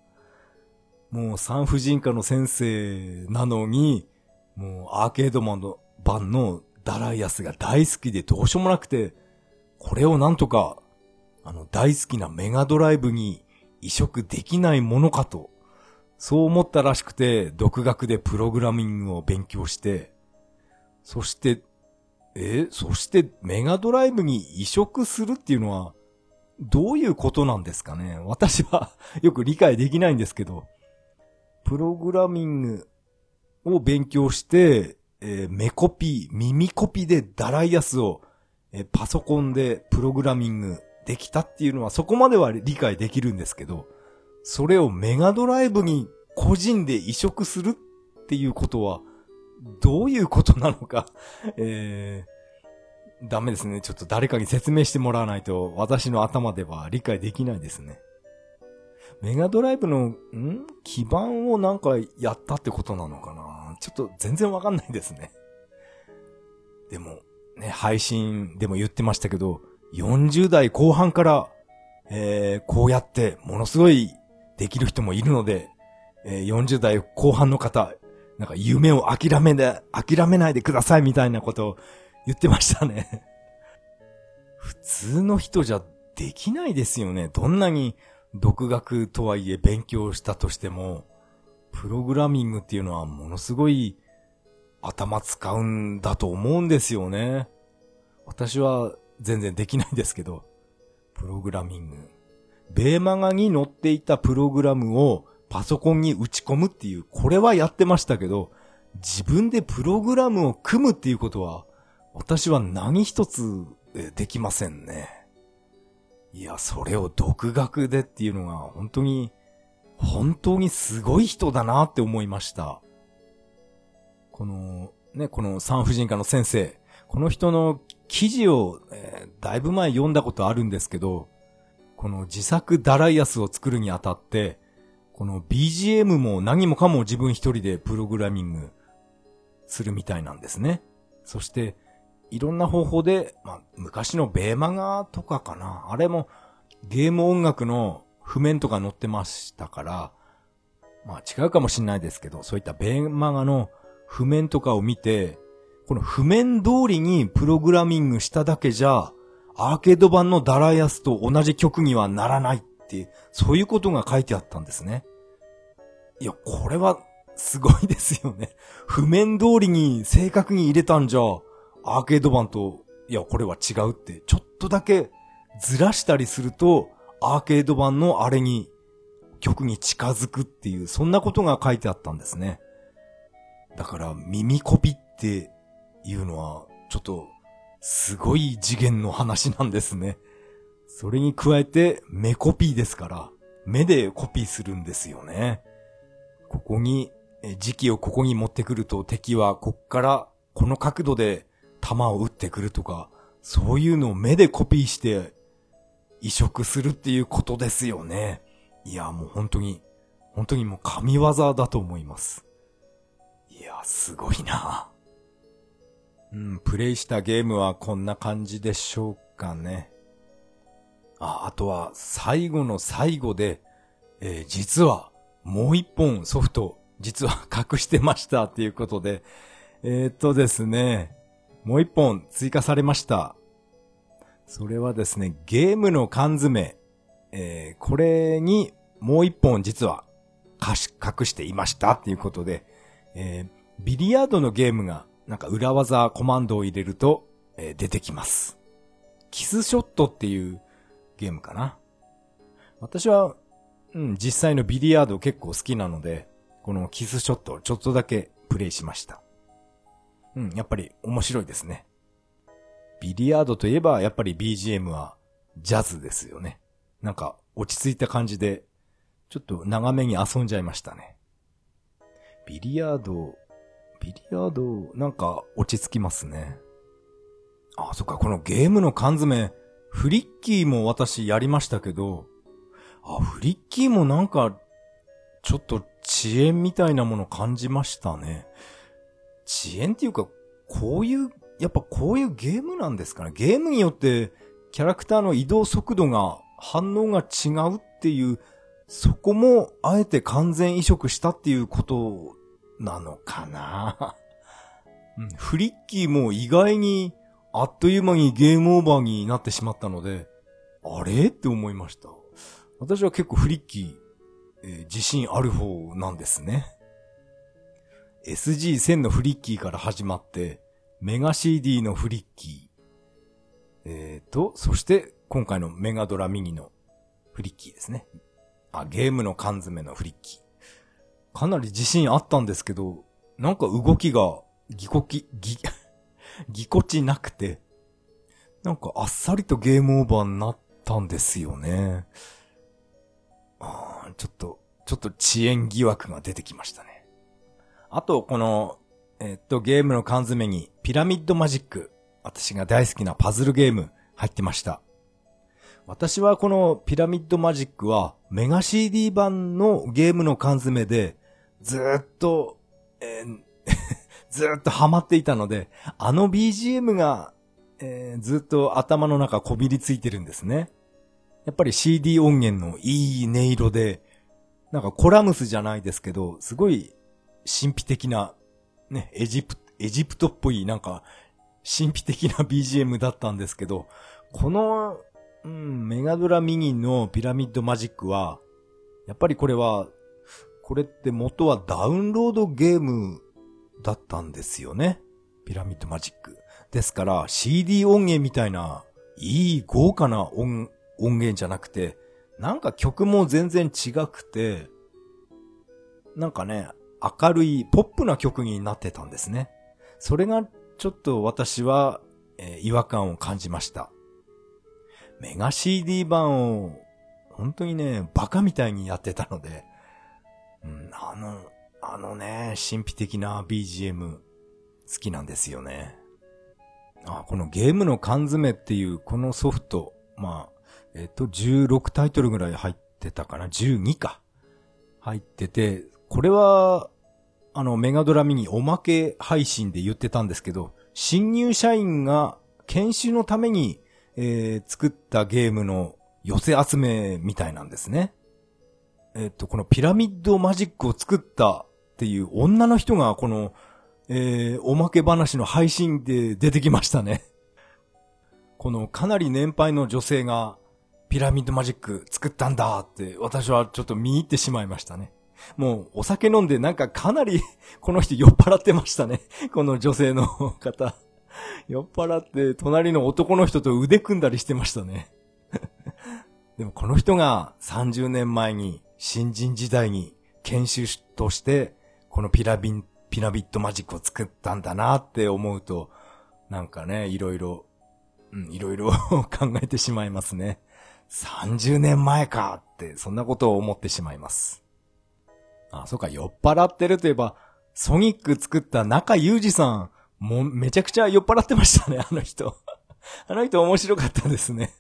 もう産婦人科の先生なのに、もうアーケードマンの版のダライアスが大好きでどうしようもなくて、これをなんとかあの、大好きなメガドライブに移植できないものかと、そう思ったらしくて、独学でプログラミングを勉強して、そして、え、そしてメガドライブに移植するっていうのは、どういうことなんですかね？私は よく理解できないんですけど、プログラミングを勉強して、えー、目コピー、耳コピーでダライアスを、えー、パソコンでプログラミングできたっていうのはそこまでは理解できるんですけど、それをメガドライブに個人で移植するっていうことは、どういうことなのか えー、ダメですね。ちょっと誰かに説明してもらわないと、私の頭では理解できないですね。メガドライブの、ん？基盤をなんかやったってことなのかな？ちょっと全然わかんないですね。でも、ね、配信でも言ってましたけど、40代後半から、えー、こうやってものすごいできる人もいるので、えー、40代後半の方、なんか夢を諦めで、諦めないでくださいみたいなことを言ってましたね。普通の人じゃできないですよね。どんなに独学とはいえ勉強したとしても、プログラミングっていうのはものすごい頭使うんだと思うんですよね。私は全然できないですけど、プログラミング。ベーマガに載っていたプログラムをパソコンに打ち込むっていう、これはやってましたけど、自分でプログラムを組むっていうことは、私は何一つできませんね。いや、それを独学でっていうのが本当に、本当にすごい人だなって思いました。この、ね、この産婦人科の先生、この人の記事を、えー、だいぶ前読んだことあるんですけど、この自作ダライアスを作るにあたって、この BGM も何もかも自分一人でプログラミングするみたいなんですね。そして、いろんな方法で、まあ、昔のベーマガとかかな。あれもゲーム音楽の譜面とか載ってましたから、まあ違うかもしんないですけど、そういったベーマガの譜面とかを見て、この譜面通りにプログラミングしただけじゃ、アーケード版のダライアスと同じ曲にはならないっていう、そういうことが書いてあったんですね。いや、これはすごいですよね。譜面通りに正確に入れたんじゃ、アーケード版と、いや、これは違うって、ちょっとだけずらしたりすると、アーケード版のあれに、曲に近づくっていう、そんなことが書いてあったんですね。だから、耳コピっていうのは、ちょっと、すごい次元の話なんですね。それに加えて、目コピーですから、目でコピーするんですよね。ここに、時期をここに持ってくると敵はこっからこの角度で弾を撃ってくるとか、そういうのを目でコピーして移植するっていうことですよね。いや、もう本当に、本当にもう神業だと思います。いや、すごいな。うん、プレイしたゲームはこんな感じでしょうかね。あ、あとは最後の最後で、えー、実はもう一本ソフト、実は隠してましたっていうことで、えー、っとですね、もう一本追加されました。それはですね、ゲームの缶詰、えー、これにもう一本実は隠していましたっていうことで、えー、ビリヤードのゲームがなんか裏技コマンドを入れると、えー、出てきます。キスショットっていうゲームかな。私は、うん、実際のビリヤード結構好きなので、このキスショットをちょっとだけプレイしました。うん、やっぱり面白いですね。ビリヤードといえば、やっぱり BGM はジャズですよね。なんか落ち着いた感じで、ちょっと長めに遊んじゃいましたね。ビリヤード、ビリヤード、なんか落ち着きますね。あ、そっか、このゲームの缶詰、フリッキーも私やりましたけど、あ、フリッキーもなんか、ちょっと遅延みたいなもの感じましたね。遅延っていうか、こういう、やっぱこういうゲームなんですかね。ゲームによってキャラクターの移動速度が、反応が違うっていう、そこもあえて完全移植したっていうことなのかな。フリッキーも意外にあっという間にゲームオーバーになってしまったので、あれ？って思いました。私は結構フリッキー、えー、自信ある方なんですね。SG1000 のフリッキーから始まって、メガ CD のフリッキー。えーと、そして今回のメガドラミニのフリッキーですね。あ、ゲームの缶詰のフリッキー。かなり自信あったんですけど、なんか動きが、ぎこき、ぎ、ぎこちなくて、なんかあっさりとゲームオーバーになったんですよね。あちょっと、ちょっと遅延疑惑が出てきましたね。あと、この、え、っと、ゲームの缶詰にピラミッドマジック。私が大好きなパズルゲーム入ってました。私はこのピラミッドマジックはメガ CD 版のゲームの缶詰でずっと、えー、ずっとハマっていたので、あの BGM が、えー、ずっと頭の中こびりついてるんですね。やっぱり CD 音源のいい音色で、なんかコラムスじゃないですけど、すごい神秘的な、ね、エジプト、エジプトっぽいなんか神秘的な BGM だったんですけど、この、うん、メガドラミニのピラミッドマジックは、やっぱりこれは、これって元はダウンロードゲームだったんですよね。ピラミッドマジック。ですから CD 音源みたいな、いい豪華な音、音源じゃなくて、なんか曲も全然違くて、なんかね、明るいポップな曲になってたんですね。それがちょっと私は、えー、違和感を感じました。メガ CD 版を本当にね、バカみたいにやってたので、うん、あの、あのね、神秘的な BGM 好きなんですよね。あ、このゲームの缶詰っていうこのソフト、まあ、えっ、と、16タイトルぐらい入ってたかな ?12 か。入ってて、これは、あの、メガドラミニおまけ配信で言ってたんですけど、新入社員が研修のために、えー、作ったゲームの寄せ集めみたいなんですね。えっ、と、このピラミッドマジックを作ったっていう女の人がこの、えー、おまけ話の配信で出てきましたね。このかなり年配の女性がピラミッドマジック作ったんだって私はちょっと見入ってしまいましたね。もうお酒飲んでなんかかなり この人酔っ払ってましたね。この女性の方。酔っ払って隣の男の人と腕組んだりしてましたね。でもこの人が30年前に新人時代に研修としてこのピラビン、ピラミッドマジックを作ったんだなって思うと、なんかね、いろいろ、うん、いろいろ 考えてしまいますね。30年前かって、そんなことを思ってしまいます。あ、そうか、酔っ払ってるといえば、ソニック作った中裕二さん、もうめちゃくちゃ酔っ払ってましたね、あの人。あの人面白かったですね。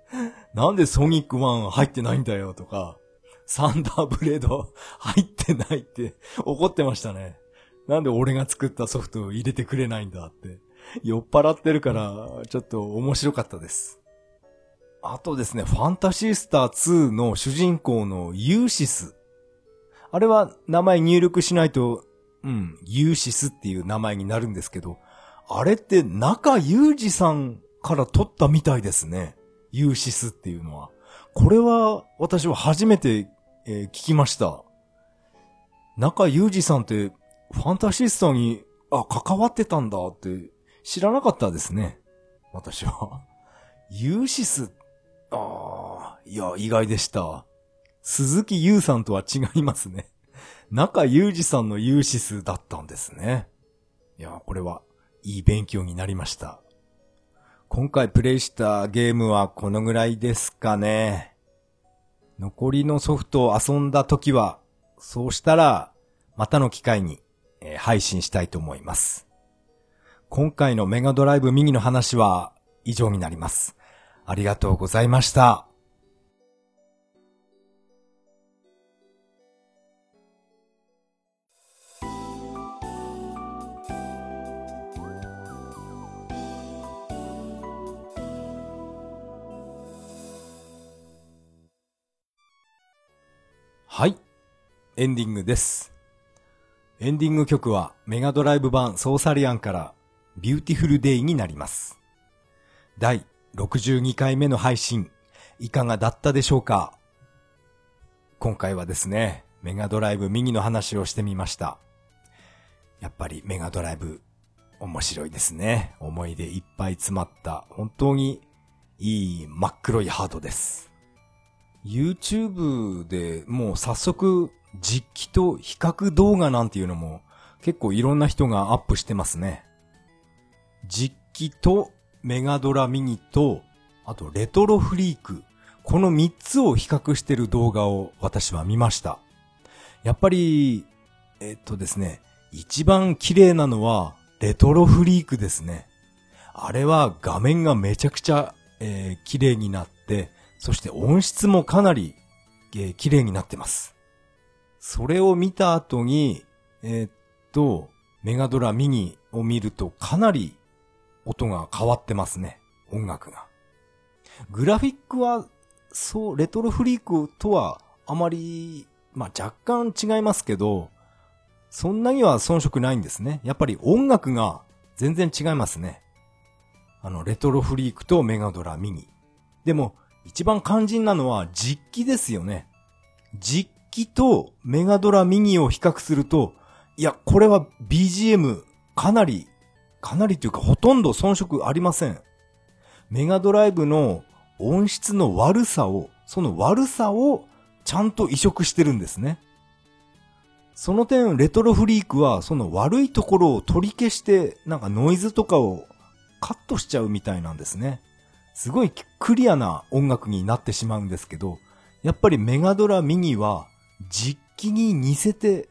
なんでソニック1入ってないんだよとか、サンダーブレード入ってないって怒ってましたね。なんで俺が作ったソフトを入れてくれないんだって。酔っ払ってるから、ちょっと面白かったです。あとですね、ファンタシースター2の主人公のユーシス。あれは名前入力しないと、うん、ユーシスっていう名前になるんですけど、あれって中裕二さんから取ったみたいですね。ユーシスっていうのは。これは私は初めて、えー、聞きました。中裕二さんってファンタシスタに、あ、関わってたんだって知らなかったですね。私は。ユーシス、ああ、いや、意外でした。鈴木優さんとは違いますね。中裕二さんのユーシスだったんですね。いや、これはいい勉強になりました。今回プレイしたゲームはこのぐらいですかね。残りのソフトを遊んだ時は、そうしたら、またの機会に、えー、配信したいと思います。今回のメガドライブミニの話は以上になります。ありがとうございました。はい。エンディングです。エンディング曲はメガドライブ版ソーサリアンからビューティフルデイになります。第62回目の配信、いかがだったでしょうか？今回はですね、メガドライブミニの話をしてみました。やっぱりメガドライブ面白いですね。思い出いっぱい詰まった本当にいい真っ黒いハードです。YouTube でもう早速実機と比較動画なんていうのも結構いろんな人がアップしてますね。実機とメガドラミニと、あとレトロフリーク。この3つを比較してる動画を私は見ました。やっぱり、えっとですね、一番綺麗なのはレトロフリークですね。あれは画面がめちゃくちゃ、えー、綺麗になって、そして音質もかなり、えー、綺麗になってます。それを見た後に、えー、っと、メガドラミニを見るとかなり音が変わってますね。音楽が。グラフィックは、そう、レトロフリークとはあまり、まあ、若干違いますけど、そんなには遜色ないんですね。やっぱり音楽が全然違いますね。あの、レトロフリークとメガドラミニ。でも、一番肝心なのは実機ですよね。実機とメガドラミニを比較すると、いや、これは BGM かなり、かなりというかほとんど遜色ありません。メガドライブの音質の悪さを、その悪さをちゃんと移植してるんですね。その点、レトロフリークはその悪いところを取り消して、なんかノイズとかをカットしちゃうみたいなんですね。すごいクリアな音楽になってしまうんですけど、やっぱりメガドラミニは実機に似せて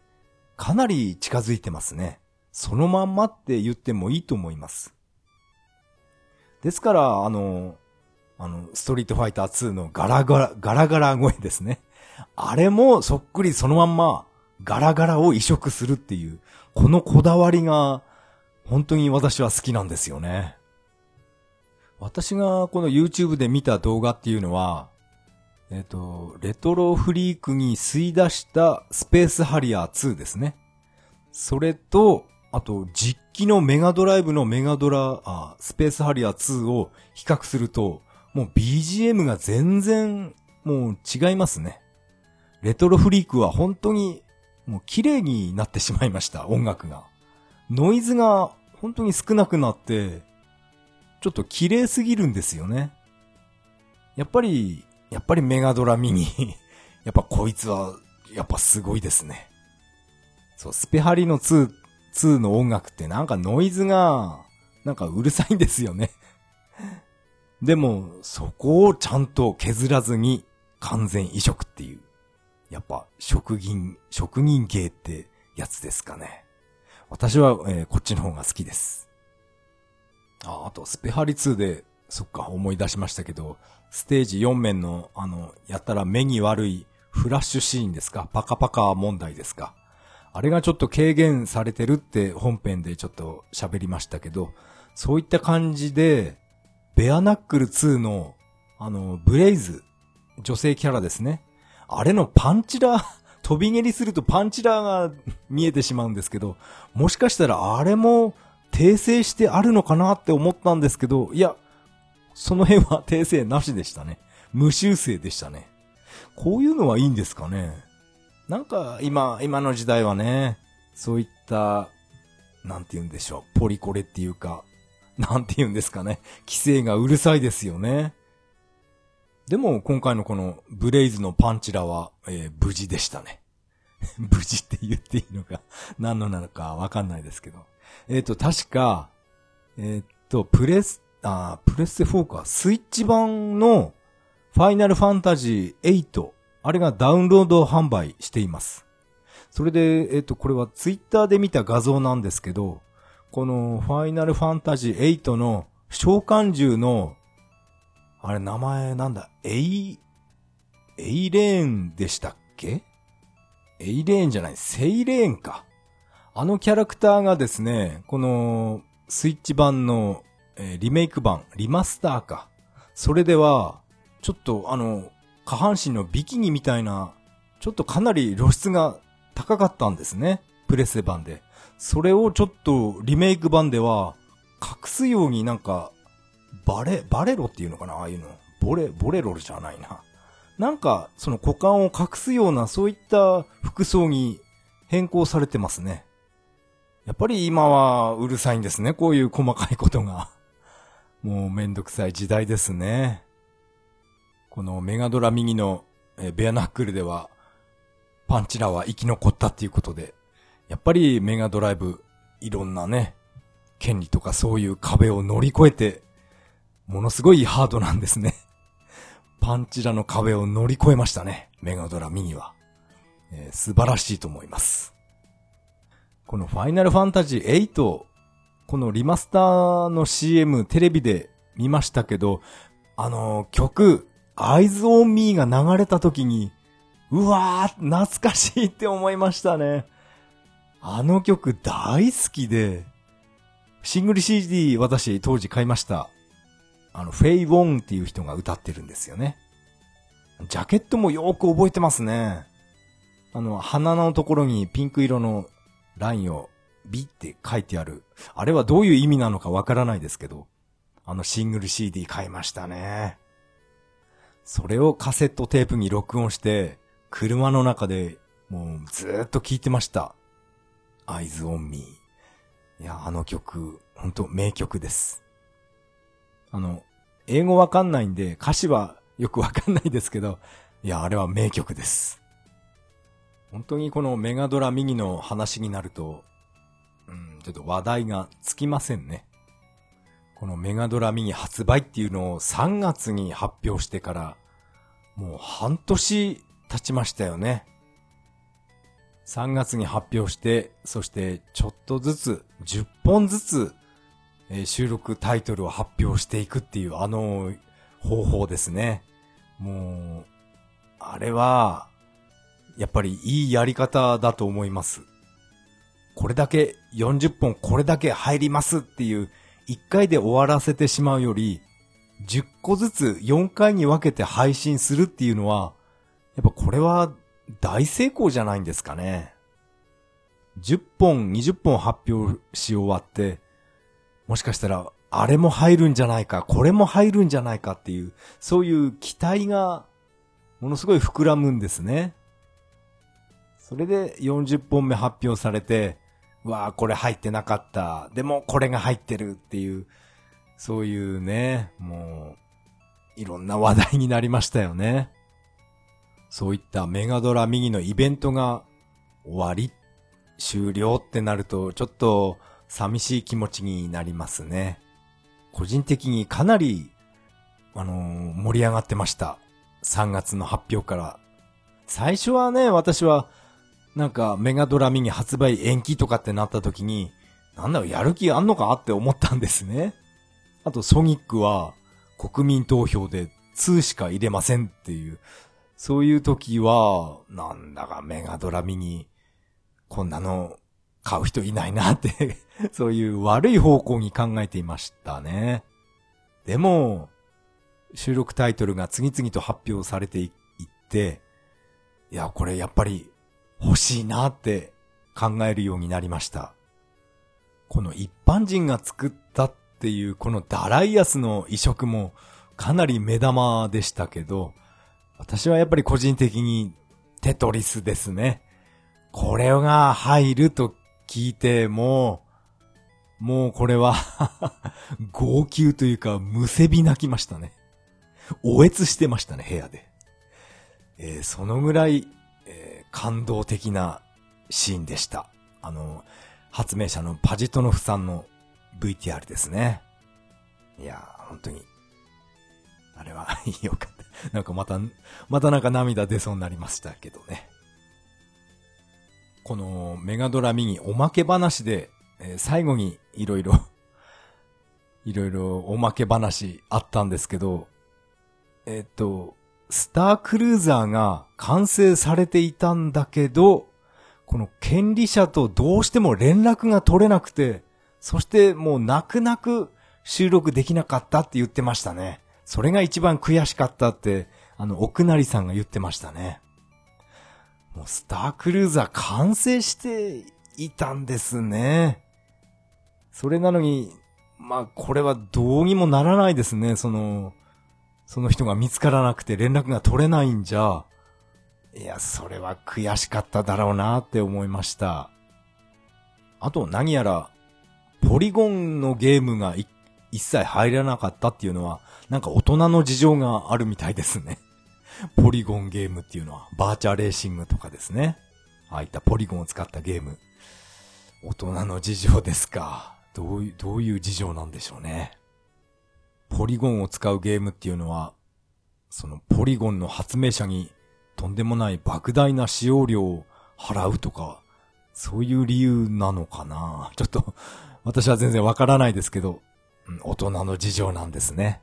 かなり近づいてますね。そのまんまって言ってもいいと思います。ですから、あの、あの、ストリートファイター2のガラガラ、ガラガラ声ですね。あれもそっくりそのまんまガラガラを移植するっていう、このこだわりが本当に私は好きなんですよね。私がこの YouTube で見た動画っていうのは、えっ、ー、と、レトロフリークに吸い出したスペースハリアー2ですね。それと、あと、実機のメガドライブのメガドラ、あ、スペースハリアー2を比較すると、もう BGM が全然、もう違いますね。レトロフリークは本当に、もう綺麗になってしまいました、音楽が。ノイズが本当に少なくなって、ちょっと綺麗すぎるんですよね。やっぱり、やっぱりメガドラミニ やっぱこいつは、やっぱすごいですね。そう、スペハリの2、2の音楽ってなんかノイズが、なんかうるさいんですよね でも、そこをちゃんと削らずに完全移植っていう。やっぱ、職人、職人芸ってやつですかね。私は、えー、こっちの方が好きです。あ、あと、スペハリ2で、そっか、思い出しましたけど、ステージ4面の、あの、やったら目に悪いフラッシュシーンですか？パカパカ問題ですか？あれがちょっと軽減されてるって本編でちょっと喋りましたけど、そういった感じで、ベアナックル2の、あの、ブレイズ、女性キャラですね。あれのパンチラー、飛び蹴りするとパンチラーが見えてしまうんですけど、もしかしたらあれも訂正してあるのかなって思ったんですけど、いや、その辺は訂正なしでしたね。無修正でしたね。こういうのはいいんですかね？なんか今、今の時代はね、そういった、なんて言うんでしょう、ポリコレっていうか、なんて言うんですかね、規制がうるさいですよね。でも今回のこのブレイズのパンチラは、えー、無事でしたね。無事って言っていいのか、何のなのかわかんないですけど。えっ、ー、と、確か、えっ、ー、と、プレスあプレステ4か、スイッチ版のファイナルファンタジー8、あれがダウンロード販売しています。それで、えっ、と、これはツイッターで見た画像なんですけど、このファイナルファンタジー8の召喚獣の、あれ名前なんだ、エイ、エイレーンでしたっけ？エイレーンじゃない、セイレーンか。あのキャラクターがですね、このスイッチ版のえ、リメイク版、リマスターか。それでは、ちょっとあの、下半身のビキニみたいな、ちょっとかなり露出が高かったんですね。プレス版で。それをちょっとリメイク版では、隠すようになんか、バレ、バレロっていうのかな？ああいうの。ボレ、ボレロルじゃないな。なんか、その股間を隠すような、そういった服装に変更されてますね。やっぱり今はうるさいんですね。こういう細かいことが。もうめんどくさい時代ですね。このメガドラ右のえベアナックルでは、パンチラは生き残ったっていうことで、やっぱりメガドライブ、いろんなね、権利とかそういう壁を乗り越えて、ものすごいハードなんですね。パンチラの壁を乗り越えましたね。メガドラミニは。えー、素晴らしいと思います。このファイナルファンタジー8、このリマスターの CM テレビで見ましたけど、あのー、曲、アイズオンミーが流れた時に、うわー、懐かしいって思いましたね。あの曲大好きで、シングル CD 私当時買いました。あの、フェイ・ウォンっていう人が歌ってるんですよね。ジャケットもよく覚えてますね。あの、鼻のところにピンク色のラインをビって書いてある。あれはどういう意味なのかわからないですけど、あのシングル CD 買いましたね。それをカセットテープに録音して、車の中でもうずーっと聴いてました。Eyes on Me。いや、あの曲、ほんと名曲です。あの、英語わかんないんで歌詞はよくわかんないですけど、いや、あれは名曲です。本当にこのメガドラミニの話になると、うん、ちょっと話題がつきませんね。このメガドラミニ発売っていうのを3月に発表してから、もう半年経ちましたよね。3月に発表して、そしてちょっとずつ、10本ずつ、えー、収録タイトルを発表していくっていうあの方法ですね。もう、あれは、やっぱりいいやり方だと思います。これだけ40本これだけ入りますっていう1回で終わらせてしまうより、10個ずつ4回に分けて配信するっていうのは、やっぱこれは大成功じゃないんですかね。10本、20本発表し終わって、もしかしたら、あれも入るんじゃないか、これも入るんじゃないかっていう、そういう期待が、ものすごい膨らむんですね。それで40本目発表されて、わあ、これ入ってなかった。でもこれが入ってるっていう、そういうね、もう、いろんな話題になりましたよね。そういったメガドラ右のイベントが終わり、終了ってなると、ちょっと寂しい気持ちになりますね。個人的にかなり、あのー、盛り上がってました。3月の発表から。最初はね、私は、なんかメガドラミニ発売延期とかってなった時に、なんだろ、やる気あんのかって思ったんですね。あとソニックは国民投票で2しか入れませんっていう、そういう時は、なんだかメガドラミニ、こんなの買う人いないなって そういう悪い方向に考えていましたね。でも、収録タイトルが次々と発表されていって、いや、これやっぱり欲しいなって考えるようになりました。この一般人が作ったっていうこのダライアスの移植もかなり目玉でしたけど、私はやっぱり個人的にテトリスですね。これが入ると聞いても、もうこれは 号泣というか、むせび泣きましたね。おえつしてましたね、部屋で。えー、そのぐらい感動的なシーンでした。あの、発明者のパジトノフさんの VTR ですね。いやー本当に。あれはよかった。なんかまた、またなんか涙出そうになりましたけどね。このメガドラミニおまけ話で、えー、最後にいろいろいろいろおまけ話あったんですけど、えっ、と、スタークルーザーが完成されていたんだけど、この権利者とどうしても連絡が取れなくて、そしてもう泣く泣く収録できなかったって言ってましたね。それが一番悔しかったって、あの、奥成さんが言ってましたね。もうスタークルーザー完成していたんですね。それなのに、まあ、これはどうにもならないですね。その、その人が見つからなくて連絡が取れないんじゃ、いや、それは悔しかっただろうなって思いました。あと何やら、ポリゴンのゲームが一切入らなかったっていうのは、なんか大人の事情があるみたいですね。ポリゴンゲームっていうのは、バーチャーレーシングとかですね。ああいったポリゴンを使ったゲーム。大人の事情ですか。どういう、どういう事情なんでしょうね。ポリゴンを使うゲームっていうのは、そのポリゴンの発明者にとんでもない莫大な使用料を払うとか、そういう理由なのかな？ちょっと、私は全然わからないですけど、うん、大人の事情なんですね。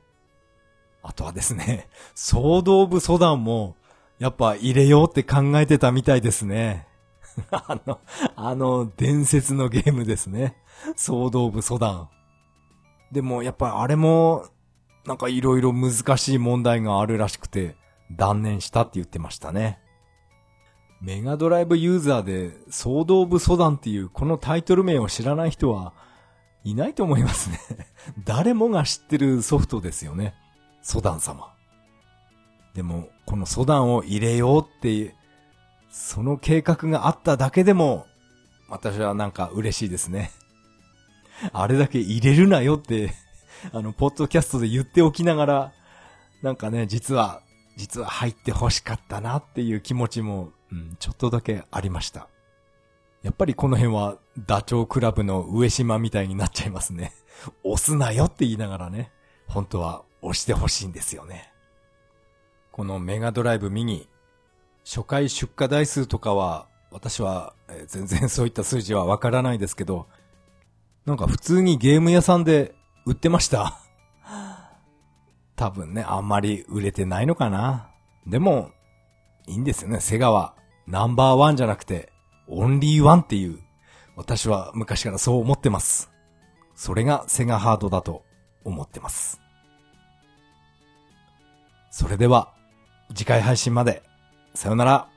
あとはですね、ソード・オブ・ソダンも、やっぱ入れようって考えてたみたいですね。あの、あの、伝説のゲームですね。ソード・オブ・ソダン。でも、やっぱあれも、なんか色々難しい問題があるらしくて、断念したって言ってましたね。メガドライブユーザーで、ソード・オブ・ソダンっていうこのタイトル名を知らない人はいないと思いますね。誰もが知ってるソフトですよね。ソダン様。でも、このソダンを入れようっていう、その計画があっただけでも、私はなんか嬉しいですね。あれだけ入れるなよってあの、ポッドキャストで言っておきながら、なんかね、実は、実は入って欲しかったなっていう気持ちも、うん、ちょっとだけありました。やっぱりこの辺はダチョウ倶楽部の上島みたいになっちゃいますね。押すなよって言いながらね、本当は押してほしいんですよね。このメガドライブミニ、初回出荷台数とかは、私は、全然そういった数字はわからないですけど、なんか普通にゲーム屋さんで売ってました多分ね、あんまり売れてないのかな。でも、いいんですよね。セガはナンバーワンじゃなくて、オンリーワンっていう、私は昔からそう思ってます。それがセガハードだと思ってます。それでは、次回配信まで、さよなら。